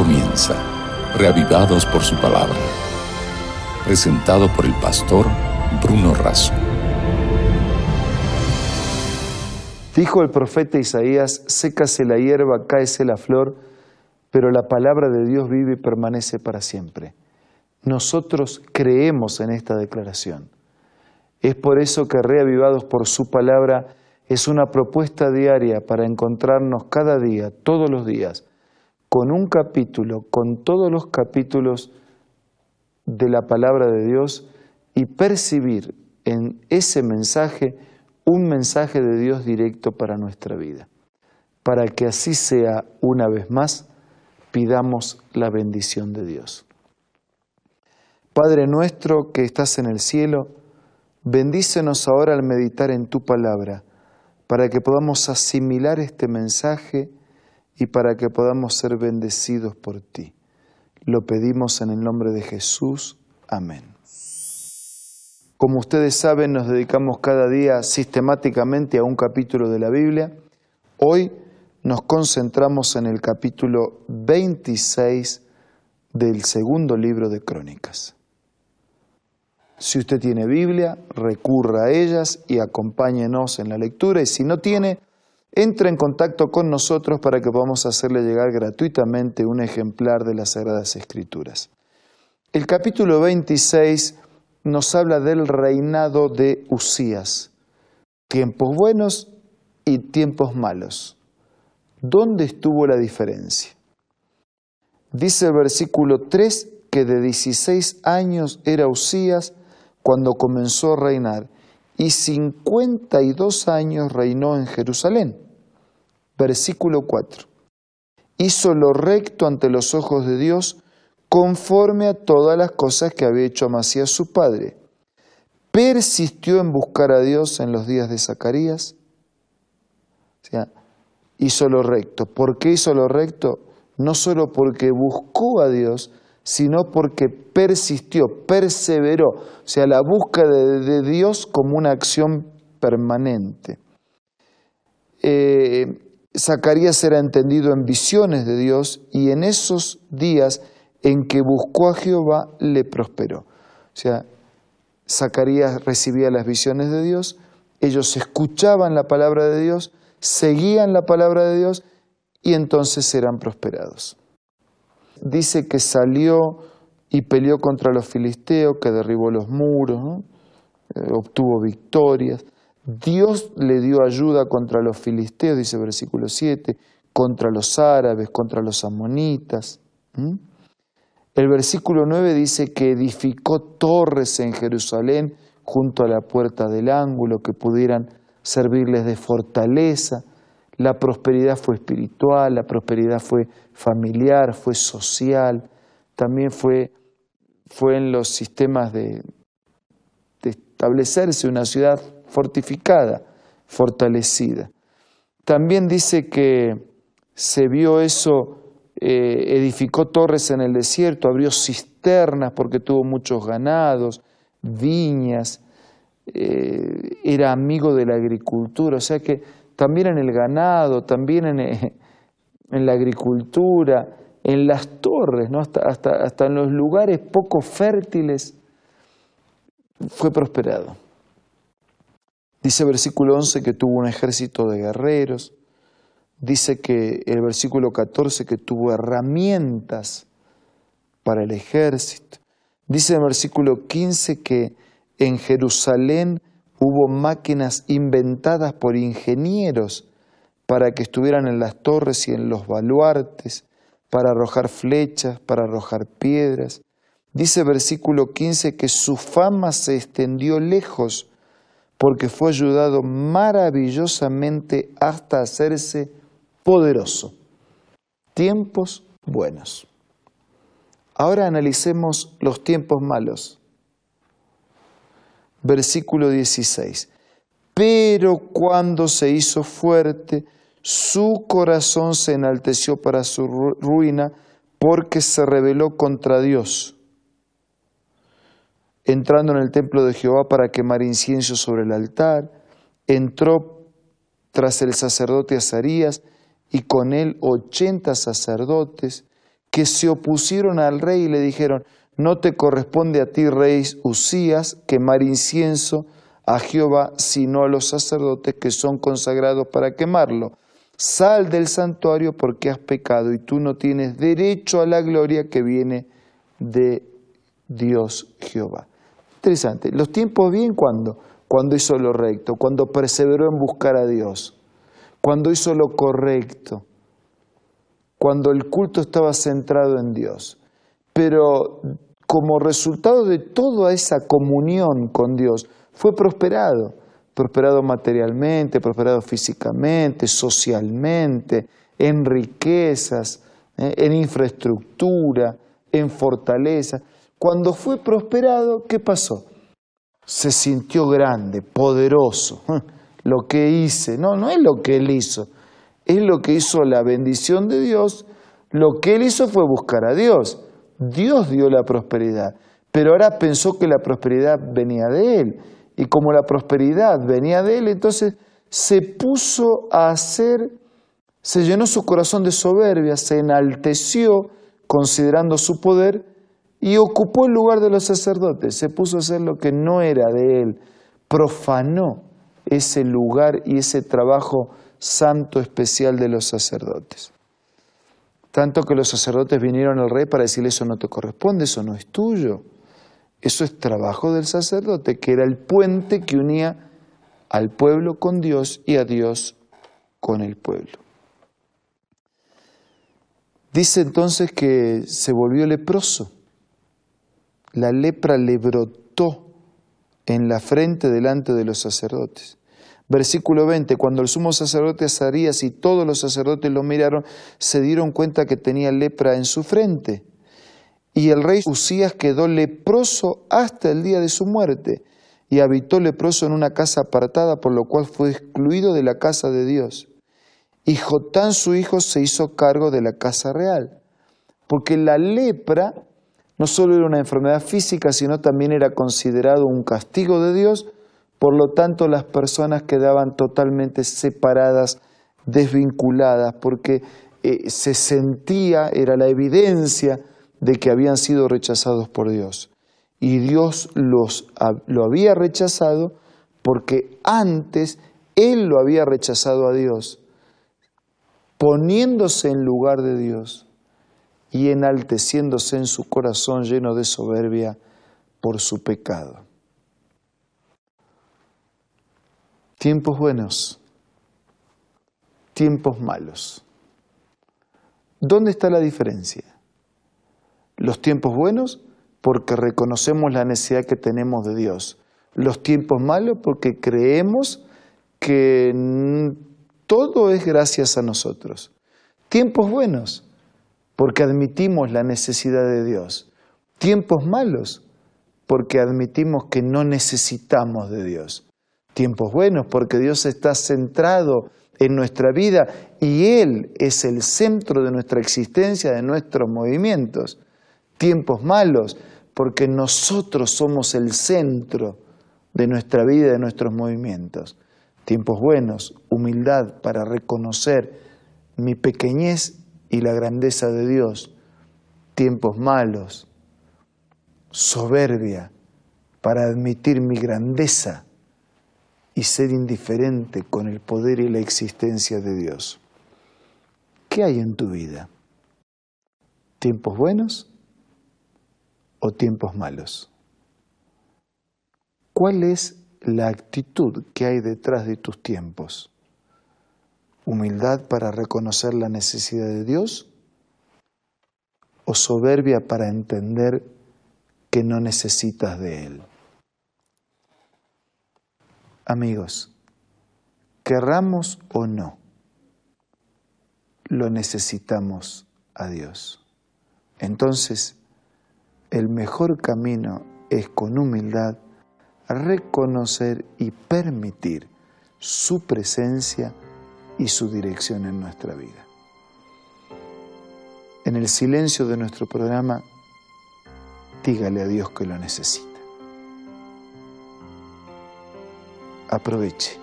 comienza, reavivados por su palabra. Presentado por el pastor Bruno Razo. Dijo el profeta Isaías, sécase la hierba, cáese la flor, pero la palabra de Dios vive y permanece para siempre. Nosotros creemos en esta declaración. Es por eso que Reavivados por su palabra es una propuesta diaria para encontrarnos cada día, todos los días, con un capítulo, con todos los capítulos de la palabra de Dios y percibir en ese mensaje un mensaje de Dios directo para nuestra vida. Para que así sea una vez más, pidamos la bendición de Dios. Padre nuestro que estás en el cielo, bendícenos ahora al meditar en tu palabra, para que podamos asimilar este mensaje y para que podamos ser bendecidos por ti. Lo pedimos en el nombre de Jesús. Amén. Como ustedes saben, nos dedicamos cada día sistemáticamente a un capítulo de la Biblia. Hoy nos concentramos en el capítulo 26 del segundo libro de Crónicas. Si usted tiene Biblia, recurra a ellas y acompáñenos en la lectura. Y si no tiene, entre en contacto con nosotros para que podamos hacerle llegar gratuitamente un ejemplar de las Sagradas Escrituras. El capítulo 26 nos habla del reinado de Usías, tiempos buenos y tiempos malos. ¿Dónde estuvo la diferencia? Dice el versículo 3 que de 16 años era Usías cuando comenzó a reinar y 52 años reinó en Jerusalén. Versículo 4. Hizo lo recto ante los ojos de Dios conforme a todas las cosas que había hecho Amasías su padre. Persistió en buscar a Dios en los días de Zacarías. O sea, hizo lo recto. ¿Por qué hizo lo recto? No solo porque buscó a Dios, sino porque persistió, perseveró, o sea, la búsqueda de, Dios como una acción permanente. Eh, Zacarías era entendido en visiones de Dios y en esos días en que buscó a Jehová le prosperó. O sea, Zacarías recibía las visiones de Dios, ellos escuchaban la palabra de Dios, seguían la palabra de Dios y entonces eran prosperados dice que salió y peleó contra los filisteos, que derribó los muros, eh, obtuvo victorias. Dios le dio ayuda contra los filisteos, dice el versículo 7, contra los árabes, contra los amonitas. El versículo 9 dice que edificó torres en Jerusalén junto a la puerta del ángulo que pudieran servirles de fortaleza. La prosperidad fue espiritual, la prosperidad fue familiar, fue social, también fue, fue en los sistemas de, establecerse una ciudad fortificada, fortalecida. También dice que se vio eso, eh, edificó torres en el desierto, abrió cisternas porque tuvo muchos ganados, viñas, eh, era amigo de la agricultura, o sea que también en el ganado, también en, eh, en la agricultura, en las torres, ¿no? hasta, hasta, hasta en los lugares poco fértiles, fue prosperado. Dice versículo 11 que tuvo un ejército de guerreros, dice que el versículo 14 que tuvo herramientas para el ejército, dice el versículo 15 que en Jerusalén hubo máquinas inventadas por ingenieros para que estuvieran en las torres y en los baluartes, para arrojar flechas, para arrojar piedras. Dice versículo 15 que su fama se extendió lejos porque fue ayudado maravillosamente hasta hacerse poderoso. Tiempos buenos. Ahora analicemos los tiempos malos versículo 16. Pero cuando se hizo fuerte, su corazón se enalteció para su ruina porque se rebeló contra Dios, entrando en el templo de Jehová para quemar incienso sobre el altar, entró tras el sacerdote Azarías y con él ochenta sacerdotes, que se opusieron al rey y le dijeron, no te corresponde a ti, rey Usías, quemar incienso a Jehová, sino a los sacerdotes que son consagrados para quemarlo. Sal del santuario porque has pecado y tú no tienes derecho a la gloria que viene de Dios Jehová. Interesante. Los tiempos bien cuando, cuando hizo lo recto, cuando perseveró en buscar a Dios, cuando hizo lo correcto, cuando el culto estaba centrado en Dios. Pero como resultado de toda esa comunión con Dios, fue prosperado, prosperado materialmente, prosperado físicamente, socialmente, en riquezas, eh, en infraestructura, en fortaleza. Cuando fue prosperado, ¿qué pasó? Se sintió grande, poderoso. Lo que hice, no, no es lo que él hizo, es lo que hizo la bendición de Dios. Lo que él hizo fue buscar a Dios. Dios dio la prosperidad, pero ahora pensó que la prosperidad venía de él. Y como la prosperidad venía de él, entonces se puso a hacer, se llenó su corazón de soberbia, se enalteció considerando su poder y ocupó el lugar de los sacerdotes, se puso a hacer lo que no era de él, profanó ese lugar y ese trabajo santo especial de los sacerdotes. Tanto que los sacerdotes vinieron al rey para decirle eso no te corresponde, eso no es tuyo. Eso es trabajo del sacerdote, que era el puente que unía al pueblo con Dios y a Dios con el pueblo. Dice entonces que se volvió leproso. La lepra le brotó en la frente delante de los sacerdotes. Versículo 20, cuando el sumo sacerdote Azarías y todos los sacerdotes lo miraron, se dieron cuenta que tenía lepra en su frente. Y el rey Usías quedó leproso hasta el día de su muerte, y habitó leproso en una casa apartada, por lo cual fue excluido de la casa de Dios. Y Jotán su hijo se hizo cargo de la casa real, porque la lepra no solo era una enfermedad física, sino también era considerado un castigo de Dios, por lo tanto las personas quedaban totalmente separadas, desvinculadas, porque eh, se sentía, era la evidencia de que habían sido rechazados por Dios. Y Dios los, lo había rechazado porque antes Él lo había rechazado a Dios, poniéndose en lugar de Dios y enalteciéndose en su corazón lleno de soberbia por su pecado. Tiempos buenos, tiempos malos. ¿Dónde está la diferencia? Los tiempos buenos porque reconocemos la necesidad que tenemos de Dios. Los tiempos malos porque creemos que todo es gracias a nosotros. Tiempos buenos porque admitimos la necesidad de Dios. Tiempos malos porque admitimos que no necesitamos de Dios. Tiempos buenos porque Dios está centrado en nuestra vida y Él es el centro de nuestra existencia, de nuestros movimientos tiempos malos, porque nosotros somos el centro de nuestra vida de nuestros movimientos. Tiempos buenos, humildad para reconocer mi pequeñez y la grandeza de Dios. Tiempos malos, soberbia para admitir mi grandeza y ser indiferente con el poder y la existencia de Dios. ¿Qué hay en tu vida? ¿Tiempos buenos o tiempos malos? ¿Cuál es la actitud que hay detrás de tus tiempos? ¿Humildad para reconocer la necesidad de Dios? ¿O soberbia para entender que no necesitas de Él? Amigos, querramos o no, lo necesitamos a Dios. Entonces, el mejor camino es con humildad reconocer y permitir su presencia y su dirección en nuestra vida. En el silencio de nuestro programa, dígale a Dios que lo necesita. aproveche,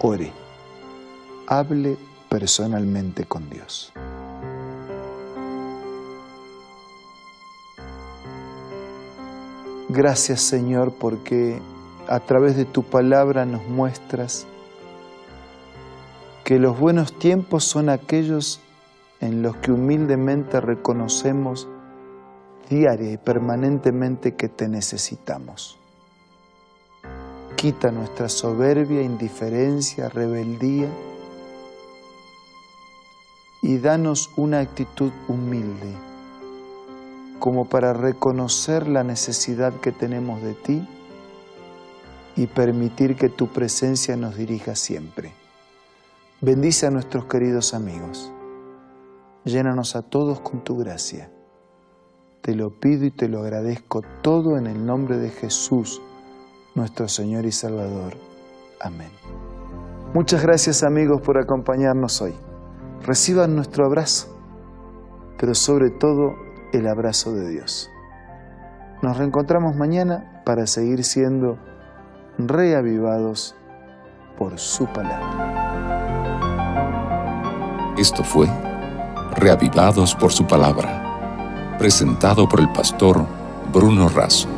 ore, hable personalmente con Dios. Gracias Señor porque a través de tu palabra nos muestras que los buenos tiempos son aquellos en los que humildemente reconocemos diaria y permanentemente que te necesitamos. Quita nuestra soberbia, indiferencia, rebeldía y danos una actitud humilde, como para reconocer la necesidad que tenemos de ti y permitir que tu presencia nos dirija siempre. Bendice a nuestros queridos amigos. Llénanos a todos con tu gracia. Te lo pido y te lo agradezco todo en el nombre de Jesús, nuestro Señor y Salvador. Amén. Muchas gracias amigos por acompañarnos hoy. Reciban nuestro abrazo, pero sobre todo el abrazo de Dios. Nos reencontramos mañana para seguir siendo reavivados por su palabra. Esto fue Reavivados por su palabra, presentado por el pastor Bruno Razo.